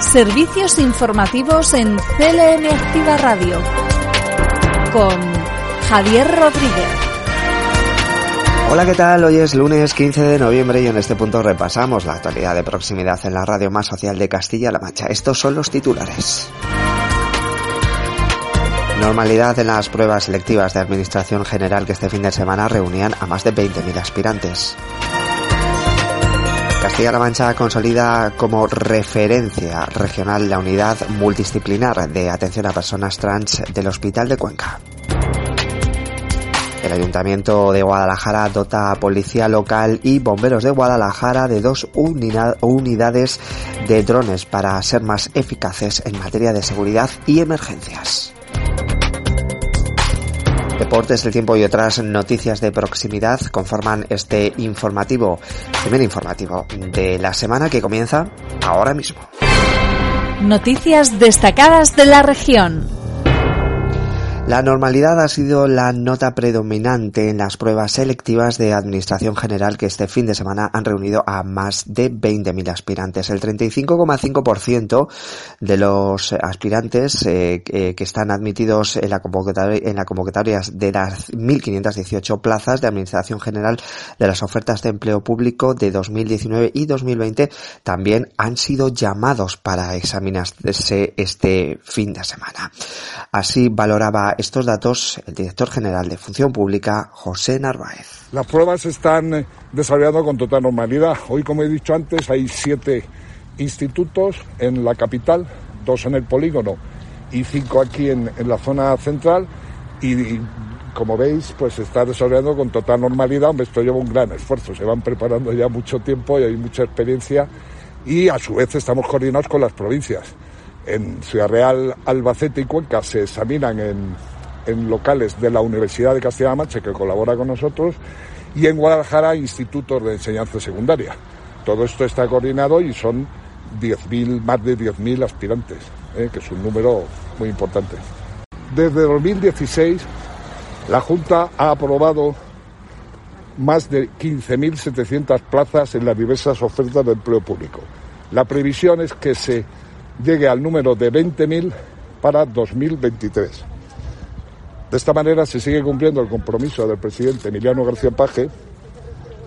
Servicios informativos en CLM Activa Radio con Javier Rodríguez. Hola, ¿qué tal? Hoy es lunes 15 de noviembre y en este punto repasamos la actualidad de proximidad en la radio más social de Castilla-La Mancha. Estos son los titulares. Normalidad en las pruebas selectivas de Administración General que este fin de semana reunían a más de 20.000 aspirantes. Castilla-La Mancha consolida como referencia regional la unidad multidisciplinar de atención a personas trans del Hospital de Cuenca. El Ayuntamiento de Guadalajara dota a Policía Local y Bomberos de Guadalajara de dos unidades de drones para ser más eficaces en materia de seguridad y emergencias. Deportes, el tiempo y otras noticias de proximidad conforman este informativo, primer informativo de la semana que comienza ahora mismo. Noticias destacadas de la región. La normalidad ha sido la nota predominante en las pruebas selectivas de Administración General que este fin de semana han reunido a más de 20.000 aspirantes. El 35,5% de los aspirantes eh, que están admitidos en la, convocatoria, en la convocatoria de las 1.518 plazas de Administración General de las ofertas de empleo público de 2019 y 2020 también han sido llamados para examinarse este fin de semana. Así valoraba estos datos el director general de Función Pública, José Narváez. Las pruebas se están desarrollando con total normalidad. Hoy, como he dicho antes, hay siete institutos en la capital, dos en el polígono y cinco aquí en, la zona central. Y, como veis, pues se está desarrollando con total normalidad. Hombre, esto lleva un gran esfuerzo. Se van preparando ya mucho tiempo y hay mucha experiencia. Y a su vez estamos coordinados con las provincias en Ciudad Real, Albacete y Cuenca se examinan en, locales de la Universidad de Castilla-La Mancha, que colabora con nosotros, y en Guadalajara, institutos de enseñanza secundaria. Todo esto está coordinado y son 10.000, más de 10.000 aspirantes, ¿eh? que es un número muy importante. Desde 2016, la Junta ha aprobado más de 15.700 plazas en las diversas ofertas de empleo público. La previsión es que se llegue al número de 20.000 para 2023. De esta manera se sigue cumpliendo el compromiso del presidente Emiliano García Paje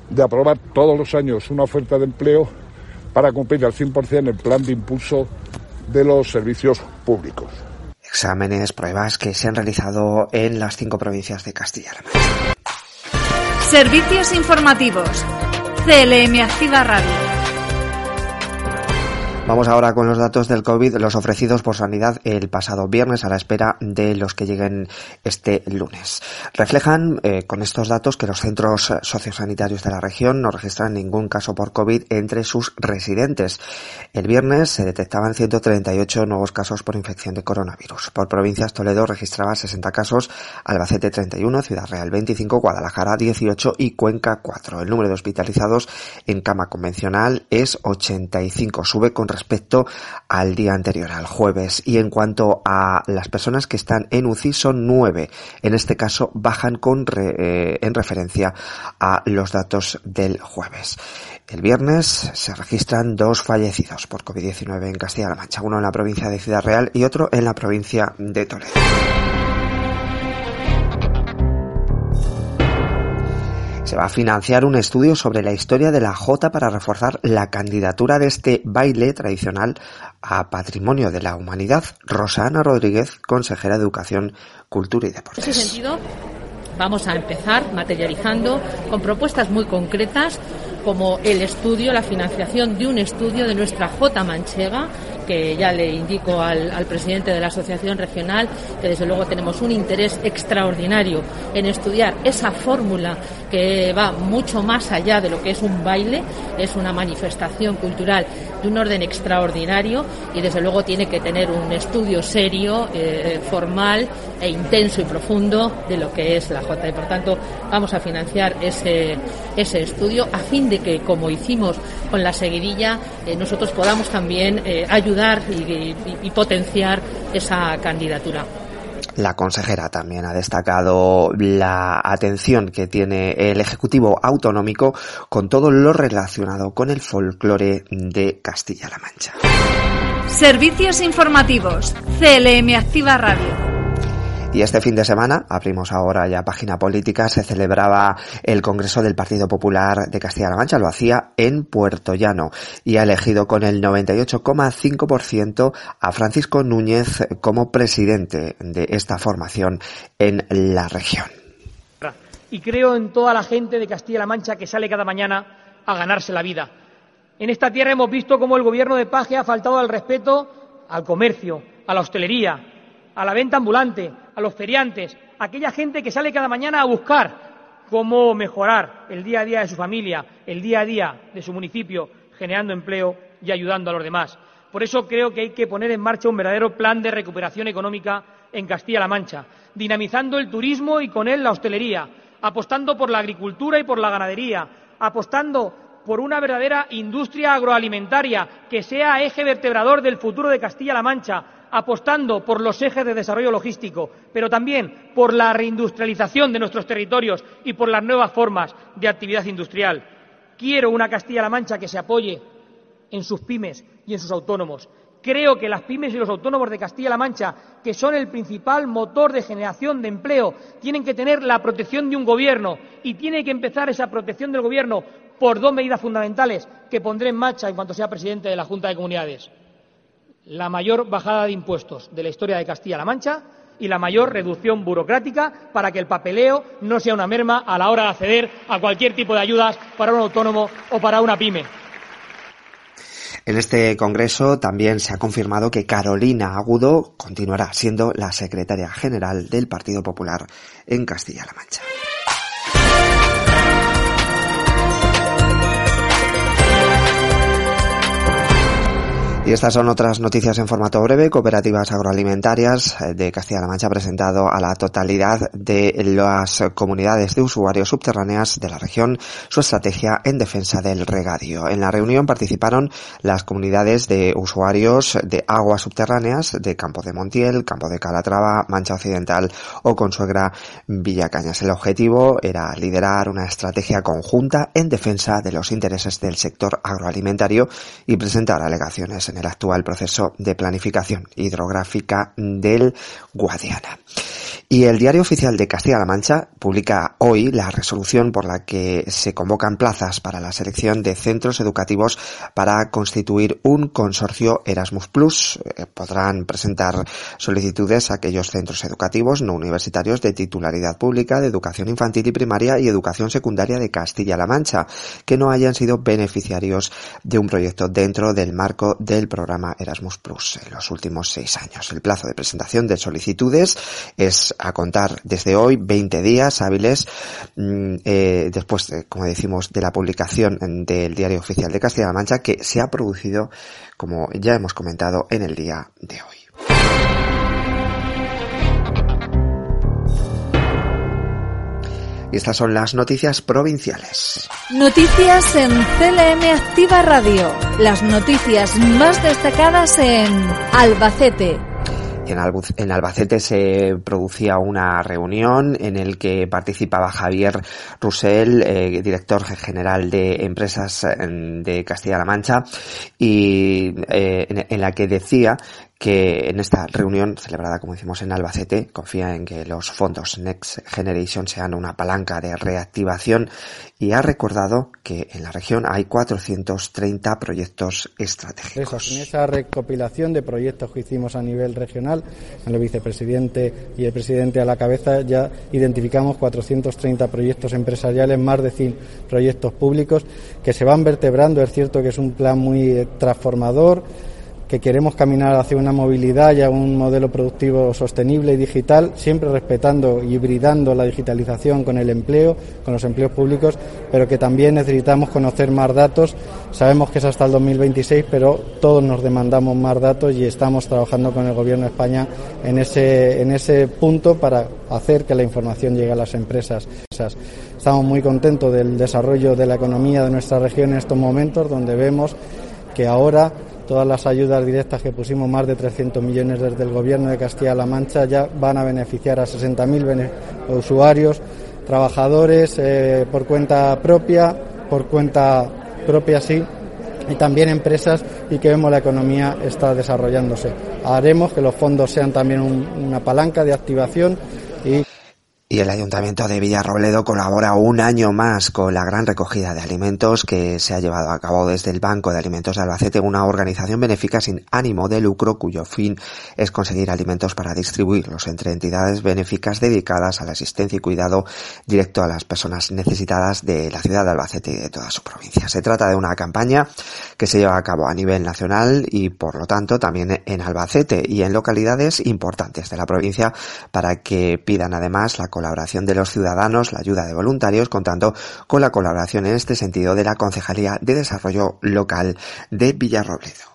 de aprobar todos los años una oferta de empleo para cumplir al 100% el plan de impulso de los servicios públicos. Exámenes, pruebas que se han realizado en las cinco provincias de Castilla-La Mancha. Servicios informativos. CLM Activa Radio. Vamos ahora con los datos del COVID, los ofrecidos por Sanidad el pasado viernes a la espera de los que lleguen este lunes. Reflejan eh, con estos datos que los centros sociosanitarios de la región no registran ningún caso por COVID entre sus residentes. El viernes se detectaban 138 nuevos casos por infección de coronavirus. Por provincias, Toledo registraba 60 casos, Albacete 31, Ciudad Real 25, Guadalajara 18 y Cuenca 4. El número de hospitalizados en cama convencional es 85, sube con al día anterior, al jueves. Y en cuanto a las personas que están en UCI, son nueve. En este caso, bajan con eh, en referencia a los datos del jueves. El viernes se registran dos fallecidos por COVID-19 en Castilla-La Mancha, uno en la provincia de Ciudad Real y otro en la provincia de Toledo. Se va a financiar un estudio sobre la historia de la Jota para reforzar la candidatura de este baile tradicional a Patrimonio de la Humanidad. Rosana Rodríguez, consejera de Educación, Cultura y Deportes. En ese sentido, vamos a empezar materializando con propuestas muy concretas como el estudio, la financiación de un estudio de nuestra Jota manchega que ya le indico al, al, presidente de la Asociación Regional que desde luego tenemos un interés extraordinario en estudiar esa fórmula que va mucho más allá de lo que es un baile, es una manifestación cultural de un orden extraordinario y desde luego tiene que tener un estudio serio, eh, formal e intenso y profundo de lo que es la Jota. Y por tanto vamos a financiar ese, ese estudio a fin de que, como hicimos con la seguidilla, eh, nosotros podamos también eh, ayudar y, y potenciar esa candidatura. La consejera también ha destacado la atención que tiene el Ejecutivo Autonómico con todo lo relacionado con el folclore de Castilla-La Mancha. Servicios informativos. CLM Activa Radio. Y este fin de semana, abrimos ahora ya página política, se celebraba el Congreso del Partido Popular de Castilla-La Mancha, lo hacía en Puerto Llano y ha elegido con el 98,5% a Francisco Núñez como presidente de esta formación en la región. Y creo en toda la gente de Castilla-La Mancha que sale cada mañana a ganarse la vida. En esta tierra hemos visto cómo el gobierno de Paje ha faltado al respeto al comercio, a la hostelería, a la venta ambulante, a los feriantes, a aquella gente que sale cada mañana a buscar cómo mejorar el día a día de su familia, el día a día de su municipio, generando empleo y ayudando a los demás. Por eso creo que hay que poner en marcha un verdadero plan de recuperación económica en Castilla-La Mancha, dinamizando el turismo y con él la hostelería, apostando por la agricultura y por la ganadería, apostando por una verdadera industria agroalimentaria que sea eje vertebrador del futuro de Castilla-La Mancha, apostando por los ejes de desarrollo logístico, pero también por la reindustrialización de nuestros territorios y por las nuevas formas de actividad industrial. Quiero una Castilla-La Mancha que se apoye en sus pymes y en sus autónomos. Creo que las pymes y los autónomos de Castilla-La Mancha, que son el principal motor de generación de empleo, tienen que tener la protección de un gobierno y tiene que empezar esa protección del gobierno por dos medidas fundamentales que pondré en marcha en cuanto sea presidente de la Junta de Comunidades la mayor bajada de impuestos de la historia de Castilla-La Mancha y la mayor reducción burocrática para que el papeleo no sea una merma a la hora de acceder a cualquier tipo de ayudas para un autónomo o para una pyme. En este congreso también se ha confirmado que Carolina Agudo continuará siendo la secretaria general del Partido Popular en Castilla-La Mancha. Y estas son otras noticias en formato breve. Cooperativas agroalimentarias eh, de Castilla-La Mancha ha presentado a la totalidad de las comunidades de usuarios subterráneas de la región su estrategia en defensa del regadío. En la reunión participaron las comunidades de usuarios de aguas subterráneas de Campo de Montiel, Campo de Calatrava, Mancha Occidental o Consuegra Villacañas. El objetivo era liderar una estrategia conjunta en defensa de los intereses del sector agroalimentario y presentar alegaciones en el actual proceso de planificación hidrográfica del Guadiana. Y el Diario Oficial de Castilla-La Mancha publica hoy la resolución por la que se convocan plazas para la selección de centros educativos para constituir un consorcio Erasmus Plus. Eh, podrán presentar solicitudes a aquellos centros educativos no universitarios de titularidad pública de educación infantil y primaria y educación secundaria de Castilla-La Mancha que no hayan sido beneficiarios de un proyecto dentro del marco del programa Erasmus Plus en los últimos seis años. El plazo de presentación de solicitudes es a contar desde hoy 20 días hábiles mm, eh, después, de, como decimos, de la publicación del Diario Oficial de Castilla-La Mancha que se ha producido, como ya hemos comentado, en el día de hoy. Y estas son las noticias provinciales. Noticias en CLM Activa Radio. Las noticias más destacadas en Albacete, en, Albacete se producía una reunión en el que participaba Javier Rusell, eh, director general de empresas de Castilla-La Mancha, y eh, en, la que decía que en esta reunión celebrada, como decimos, en Albacete, confía en que los fondos Next Generation sean una palanca de reactivación y ha recordado que en la región hay 430 proyectos estratégicos. En esa recopilación de proyectos que hicimos a nivel regional, en el vicepresidente y el presidente a la cabeza, ya identificamos 430 proyectos empresariales, más de 100 proyectos públicos que se van vertebrando. Es cierto que es un plan muy transformador que queremos caminar hacia una movilidad y a un modelo productivo sostenible y digital, siempre respetando y hibridando la digitalización con el empleo, con los empleos públicos, pero que también necesitamos conocer más datos. Sabemos que es hasta el 2026, pero todos nos demandamos más datos y estamos trabajando con el Gobierno de España en ese, en ese punto para hacer que la información llegue a las empresas. Estamos muy contentos del desarrollo de la economía de nuestra región en estos momentos, donde vemos que ahora todas las ayudas directas que pusimos, más de 300 millones desde el Gobierno de Castilla-La Mancha, ya van a beneficiar a 60.000 usuarios, trabajadores eh, por cuenta propia, por cuenta propia sí, y también empresas y que vemos la economía está desarrollándose. Haremos que los fondos sean también una palanca de activación y y el Ayuntamiento de Villarrobledo colabora un año más con la gran recogida de alimentos que se ha llevado a cabo desde el Banco de Alimentos de Albacete, una organización benéfica sin ánimo de lucro cuyo fin es conseguir alimentos para distribuirlos entre entidades benéficas dedicadas a la asistencia y cuidado directo a las personas necesitadas de la ciudad de Albacete y de toda su provincia. Se trata de una campaña que se lleva a cabo a nivel nacional y por lo tanto también en Albacete y en localidades importantes de la provincia para que pidan además la colaboración de los ciudadanos, la ayuda de voluntarios, contando con la colaboración en este sentido de la Concejalía de Desarrollo Local de Villarrobledo.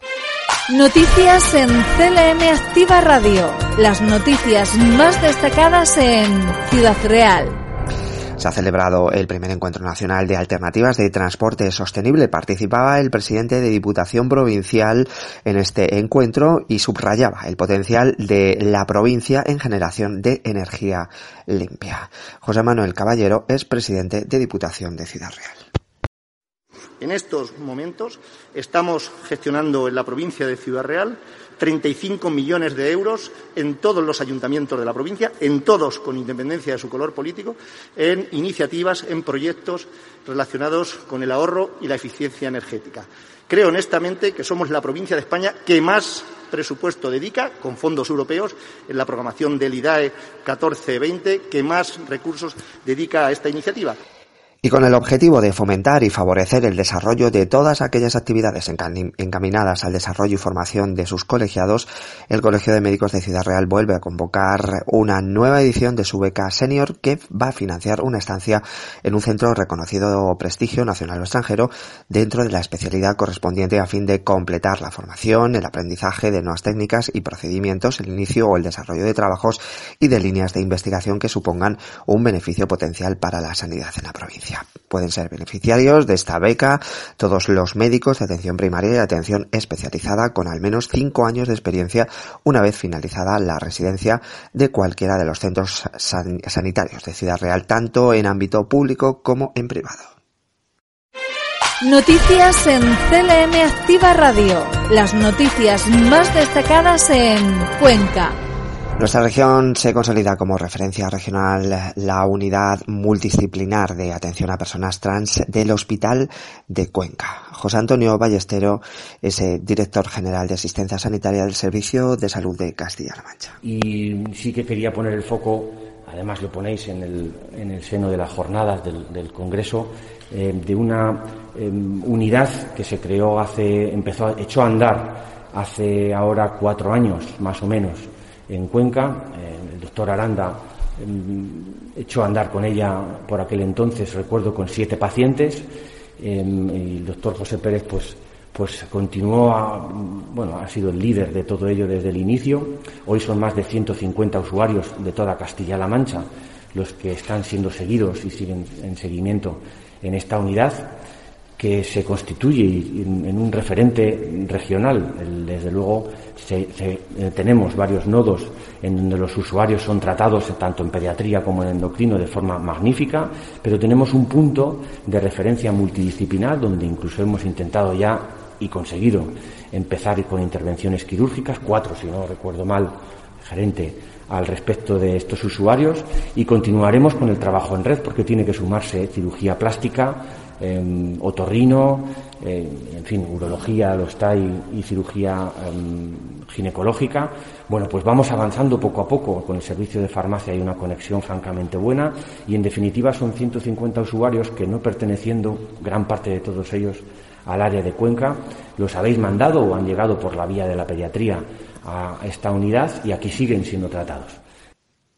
Noticias en CLM Activa Radio. Las noticias más destacadas en Ciudad Real. Se ha celebrado el primer encuentro nacional de alternativas de transporte sostenible. Participaba el presidente de Diputación Provincial en este encuentro y subrayaba el potencial de la provincia en generación de energía limpia. José Manuel Caballero es presidente de Diputación de Ciudad Real. En estos momentos estamos gestionando en la provincia de Ciudad Real 35 millones de euros en todos los ayuntamientos de la provincia, en todos con independencia de su color político, en iniciativas, en proyectos relacionados con el ahorro y la eficiencia energética. Creo honestamente que somos la provincia de España que más presupuesto dedica, con fondos europeos, en la programación del IDAE 14-20, que más recursos dedica a esta iniciativa y con el objetivo de fomentar y favorecer el desarrollo de todas aquellas actividades encaminadas al desarrollo y formación de sus colegiados, el Colegio de Médicos de Ciudad Real vuelve a convocar una nueva edición de su beca senior que va a financiar una estancia en un centro reconocido prestigio nacional o extranjero dentro de la especialidad correspondiente a fin de completar la formación, el aprendizaje de nuevas técnicas y procedimientos, el inicio o el desarrollo de trabajos y de líneas de investigación que supongan un beneficio potencial para la sanidad en la provincia. Pueden ser beneficiarios de esta beca todos los médicos de atención primaria y atención especializada con al menos cinco años de experiencia una vez finalizada la residencia de cualquiera de los centros sanitarios de Ciudad Real, tanto en ámbito público como en privado. Noticias en CLM Activa Radio. Las noticias más destacadas en Cuenca. Nuestra región se consolida como referencia regional la unidad multidisciplinar de atención a personas trans del Hospital de Cuenca. José Antonio Ballestero es el director general de asistencia sanitaria del Servicio de Salud de Castilla-La Mancha. Y sí que quería poner el foco, además lo ponéis en el, seno de las jornadas del, Congreso, eh, de una em, unidad que se creó hace, empezó, echó a andar hace ahora cuatro años, más o menos en Cuenca. Eh, el doctor Aranda em, echó a andar con ella por aquel entonces, recuerdo, con siete pacientes. Em, y el doctor José Pérez, pues, pues continuó, bueno, ha sido el líder de todo ello desde el inicio. Hoy son más de 150 usuarios de toda Castilla-La Mancha los que están siendo seguidos y siguen en seguimiento en esta unidad que se constituye en, un referente regional. desde luego, eh, tenemos varios nodos en donde los usuarios son tratados tanto en pediatría como en endocrino de forma magnífica, pero tenemos un punto de referencia multidisciplinar donde incluso hemos intentado ya y conseguido empezar con intervenciones quirúrgicas, cuatro si no recuerdo mal, gerente al respecto de estos usuarios y continuaremos con el trabajo en red porque tiene que sumarse cirugía plástica, Em, otorrino, eh, en fin, urología lo está y, cirugía em, ginecológica. Bueno, pues vamos avanzando poco a poco. Con el servicio de farmacia hay una conexión francamente buena y en definitiva son 150 usuarios que no perteneciendo, gran parte de todos ellos, al área de Cuenca. Los habéis mandado o han llegado por la vía de la pediatría a esta unidad y aquí siguen siendo tratados.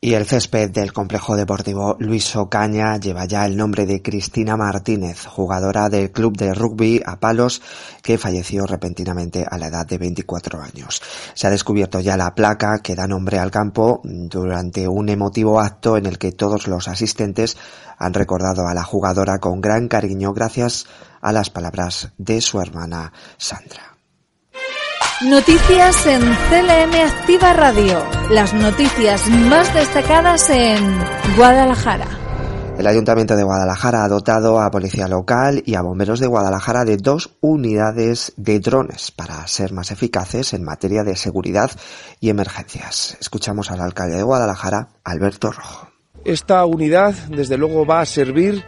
Y el césped del complejo deportivo Luis Ocaña lleva ya el nombre de Cristina Martínez, jugadora del club de rugby a palos que falleció repentinamente a la edad de 24 años. Se ha descubierto ya la placa que da nombre al campo durante un emotivo acto en el que todos los asistentes han recordado a la jugadora con gran cariño gracias a las palabras de su hermana Sandra. Noticias en CLM Activa Radio. Las noticias más destacadas en Guadalajara. El Ayuntamiento de Guadalajara ha dotado a Policía Local y a Bomberos de Guadalajara de dos unidades de drones para ser más eficaces en materia de seguridad y emergencias. Escuchamos al alcalde de Guadalajara, Alberto Rojo. Esta unidad, desde luego, va a servir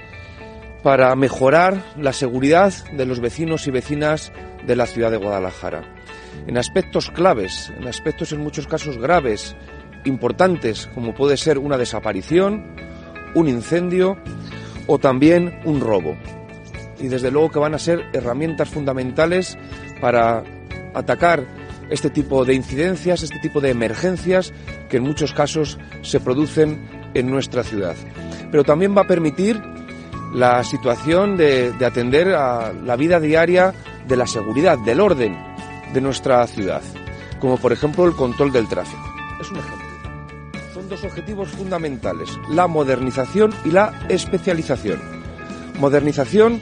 para mejorar la seguridad de los vecinos y vecinas de la ciudad de Guadalajara en aspectos claves, en aspectos en muchos casos graves, importantes, como puede ser una desaparición, un incendio o también un robo. Y desde luego que van a ser herramientas fundamentales para atacar este tipo de incidencias, este tipo de emergencias que en muchos casos se producen en nuestra ciudad. Pero también va a permitir la situación de, atender a la vida diaria de la seguridad, del orden, de nuestra ciudad, como por ejemplo el control del tráfico. Es un ejemplo. Son dos objetivos fundamentales, la modernización y la especialización. Modernización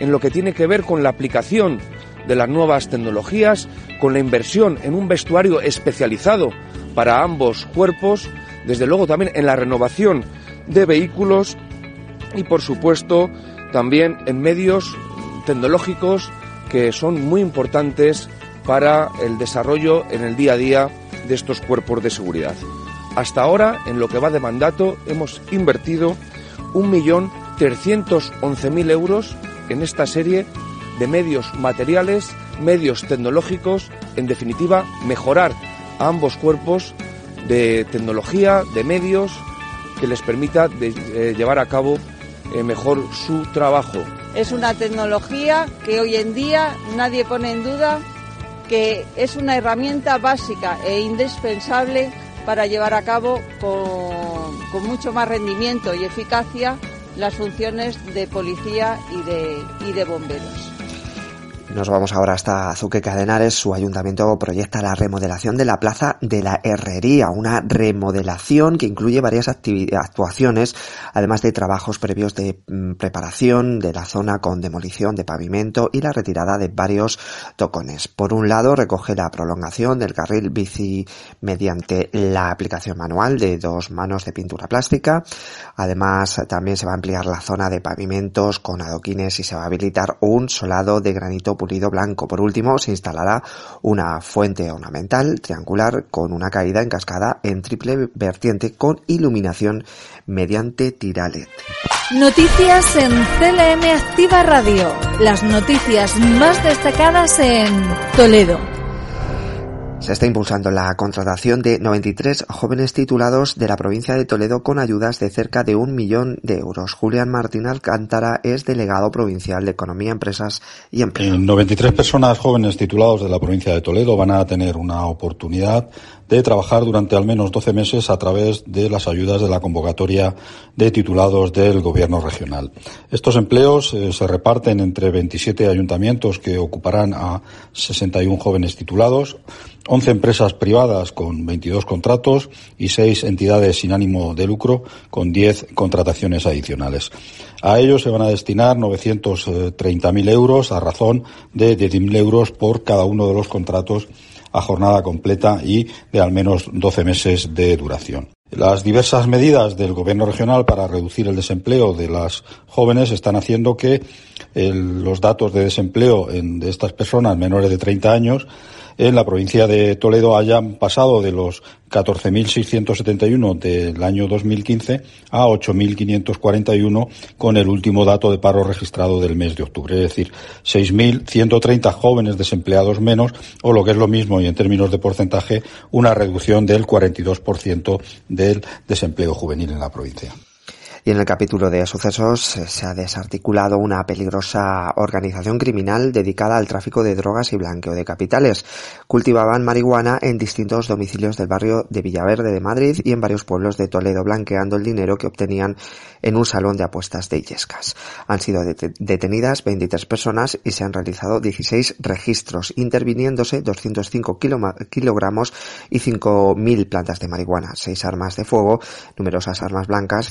en lo que tiene que ver con la aplicación de las nuevas tecnologías, con la inversión en un vestuario especializado para ambos cuerpos, desde luego también en la renovación de vehículos y por supuesto también en medios tecnológicos que son muy importantes para el desarrollo en el día a día de estos cuerpos de seguridad. Hasta ahora, en lo que va de mandato, hemos invertido 1.311.000 euros en esta serie de medios materiales, medios tecnológicos, en definitiva, mejorar a ambos cuerpos de tecnología, de medios, que les permita eh, llevar a cabo eh, mejor su trabajo. Es una tecnología que hoy en día nadie pone en duda que es una herramienta básica e indispensable para llevar a cabo con, mucho más rendimiento y eficacia las funciones de policía y de, bomberos. Nos vamos ahora hasta Azuque Cadenares. Su ayuntamiento proyecta la remodelación de la plaza de la Herrería, una remodelación que incluye varias actuaciones, además de trabajos previos de mm, preparación de la zona con demolición de pavimento y la retirada de varios tocones. Por un lado, recoge la prolongación del carril bici mediante la aplicación manual de dos manos de pintura plástica. Además, también se va a ampliar la zona de pavimentos con adoquines y se va a habilitar un solado de granito pulido blanco. Por último, se instalará una fuente ornamental triangular con una caída en cascada en triple vertiente con iluminación mediante tiralet. Noticias en CLM Activa Radio. Las noticias más destacadas en Toledo. Se está impulsando la contratación de 93 jóvenes titulados de la provincia de Toledo con ayudas de cerca de un millón de euros. Julián Martín Alcántara es delegado provincial de Economía, Empresas y Empleo. 93 personas jóvenes titulados de la provincia de Toledo van a tener una oportunidad de trabajar durante al menos 12 meses a través de las ayudas de la convocatoria de titulados del Gobierno regional. Estos empleos eh, se reparten entre 27 ayuntamientos que ocuparán a 61 jóvenes titulados, 11 empresas privadas con 22 contratos y 6 entidades sin ánimo de lucro con 10 contrataciones adicionales. A ellos se van a destinar 930.000 euros a razón de 10.000 euros por cada uno de los contratos a jornada completa y de al menos 12 meses de duración. Las diversas medidas del Gobierno regional para reducir el desempleo de las jóvenes están haciendo que los datos de desempleo de estas personas menores de 30 años en la provincia de Toledo hayan pasado de los 14.671 del año 2015 a 8.541 con el último dato de paro registrado del mes de octubre, es decir, 6.130 jóvenes desempleados menos o lo que es lo mismo y en términos de porcentaje una reducción del 42% del desempleo juvenil en la provincia. Y en el capítulo de sucesos se ha desarticulado una peligrosa organización criminal dedicada al tráfico de drogas y blanqueo de capitales. Cultivaban marihuana en distintos domicilios del barrio de Villaverde de Madrid y en varios pueblos de Toledo, blanqueando el dinero que obtenían en un salón de apuestas de Illescas. Han sido detenidas 23 personas y se han realizado 16 registros, interviniéndose 205 kilogramos y 5.000 plantas de marihuana, 6 armas de fuego, numerosas armas blancas,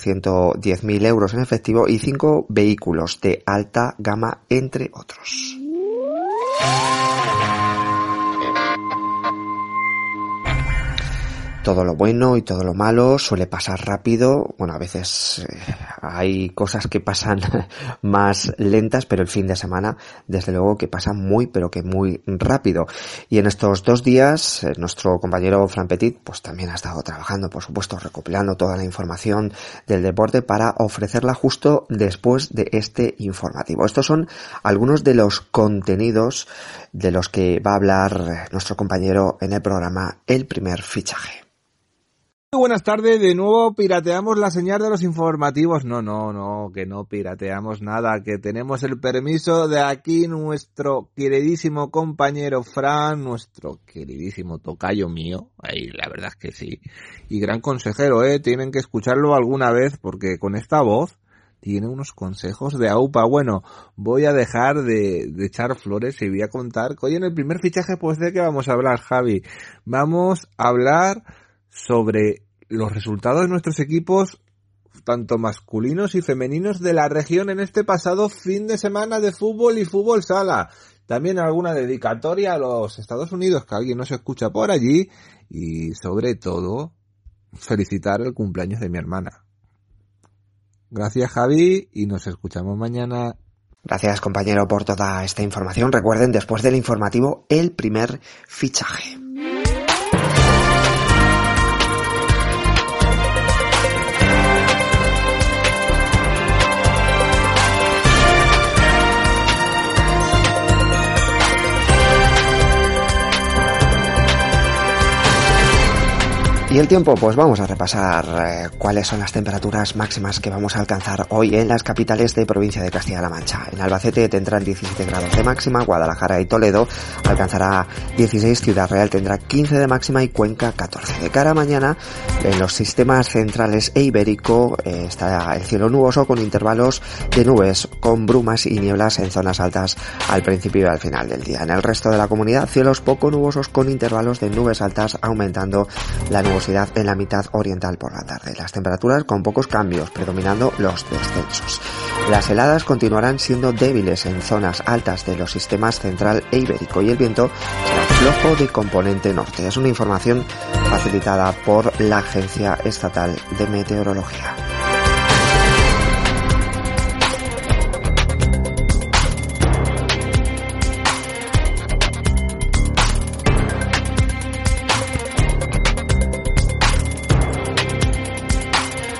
110.000 euros en efectivo y 5 vehículos de alta gama, entre otros. Todo lo bueno y todo lo malo suele pasar rápido. Bueno, a veces eh, hay cosas que pasan más lentas, pero el fin de semana, desde luego que pasa muy, pero que muy rápido. Y en estos dos días, eh, nuestro compañero Fran Petit, pues también ha estado trabajando, por supuesto, recopilando toda la información del deporte para ofrecerla justo después de este informativo. Estos son algunos de los contenidos de los que va a hablar nuestro compañero en el programa El primer fichaje. Muy buenas tardes, de nuevo pirateamos la señal de los informativos. No, no, no, que no pirateamos nada, que tenemos el permiso de aquí nuestro queridísimo compañero Fran, nuestro queridísimo tocayo mío. Ahí, la verdad es que sí. Y gran consejero, eh, tienen que escucharlo alguna vez porque con esta voz tiene unos consejos de AUPA. Bueno, voy a dejar de, de, echar flores y voy a contar que hoy en el primer fichaje, pues de qué vamos a hablar, Javi. Vamos a hablar sobre los resultados de nuestros equipos, tanto masculinos y femeninos de la región en este pasado fin de semana de fútbol y fútbol sala. También alguna dedicatoria a los Estados Unidos que alguien nos escucha por allí y sobre todo felicitar el cumpleaños de mi hermana. Gracias Javi y nos escuchamos mañana. Gracias compañero por toda esta información. Recuerden después del informativo el primer fichaje. Y el tiempo, pues vamos a repasar eh, cuáles son las temperaturas máximas que vamos a alcanzar hoy en las capitales de provincia de Castilla-La Mancha. En Albacete tendrán 17 grados de máxima, Guadalajara y Toledo alcanzará 16, Ciudad Real tendrá 15 de máxima y Cuenca 14. De cara a mañana, en los sistemas centrales e ibérico eh, está el cielo nuboso con intervalos de nubes, con brumas y nieblas en zonas altas al principio y al final del día. En el resto de la comunidad, cielos poco nubosos con intervalos de nubes altas aumentando la en la mitad oriental por la tarde. Las temperaturas con pocos cambios, predominando los descensos. Las heladas continuarán siendo débiles en zonas altas de los sistemas central e ibérico y el viento será flojo de componente norte. Es una información facilitada por la Agencia Estatal de Meteorología.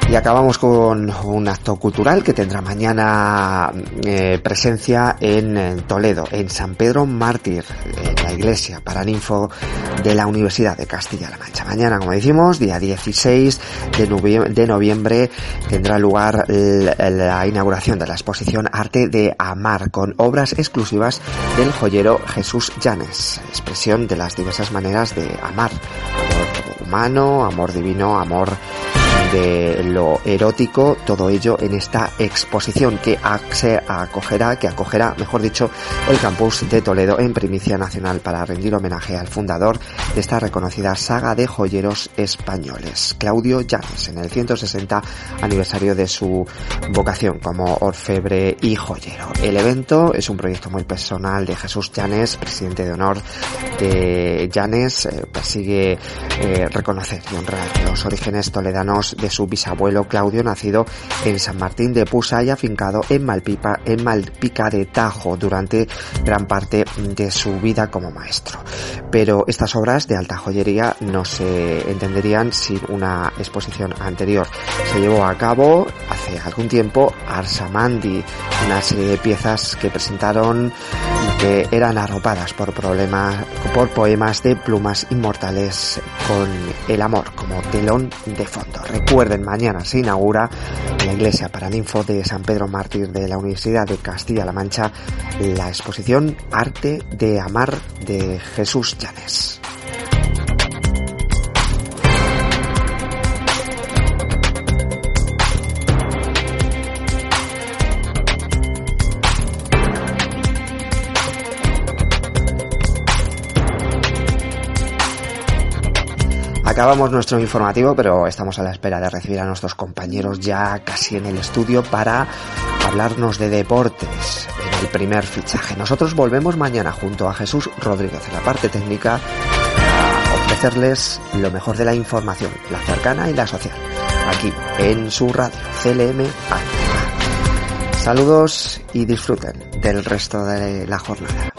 Y acabamos con un acto cultural que tendrá mañana eh, presencia en, Toledo, en San Pedro Mártir, en la iglesia paraninfo de la Universidad de Castilla-La Mancha. Mañana, como decimos, día 16 de, noviembre, de noviembre tendrá lugar la inauguración de la exposición Arte de Amar con obras exclusivas del joyero Jesús Llanes, expresión de las diversas maneras de amar, amor humano, amor divino, amor de lo erótico, todo ello en esta exposición que se acogerá, que acogerá, mejor dicho, el campus de Toledo en primicia nacional para rendir homenaje al fundador de esta reconocida saga de joyeros españoles, Claudio Llanes, en el 160 aniversario de su vocación como orfebre y joyero. El evento es un proyecto muy personal de Jesús Llanes, presidente de honor de Llanes, eh, persigue eh, reconocer y honrar los orígenes toledanos de su bisabuelo Claudio, nacido en San Martín de Pusa y afincado en Malpipa, en Malpica de Tajo durante gran parte de su vida como maestro. Pero estas obras de alta joyería no se entenderían sin una exposición anterior. Se llevó a cabo hace algún tiempo Arsamandi, una serie de piezas que presentaron que eran arropadas por problemas, por poemas de plumas inmortales con el amor como telón de fondo. Recuerden, mañana se inaugura en la iglesia Paraninfo de San Pedro Mártir de la Universidad de Castilla-La Mancha la exposición Arte de Amar de Jesús Llanes. Acabamos nuestro informativo, pero estamos a la espera de recibir a nuestros compañeros ya casi en el estudio para hablarnos de deportes en el primer fichaje. Nosotros volvemos mañana junto a Jesús Rodríguez en la parte técnica a ofrecerles lo mejor de la información, la cercana y la social, aquí en su radio CLM Saludos y disfruten del resto de la jornada.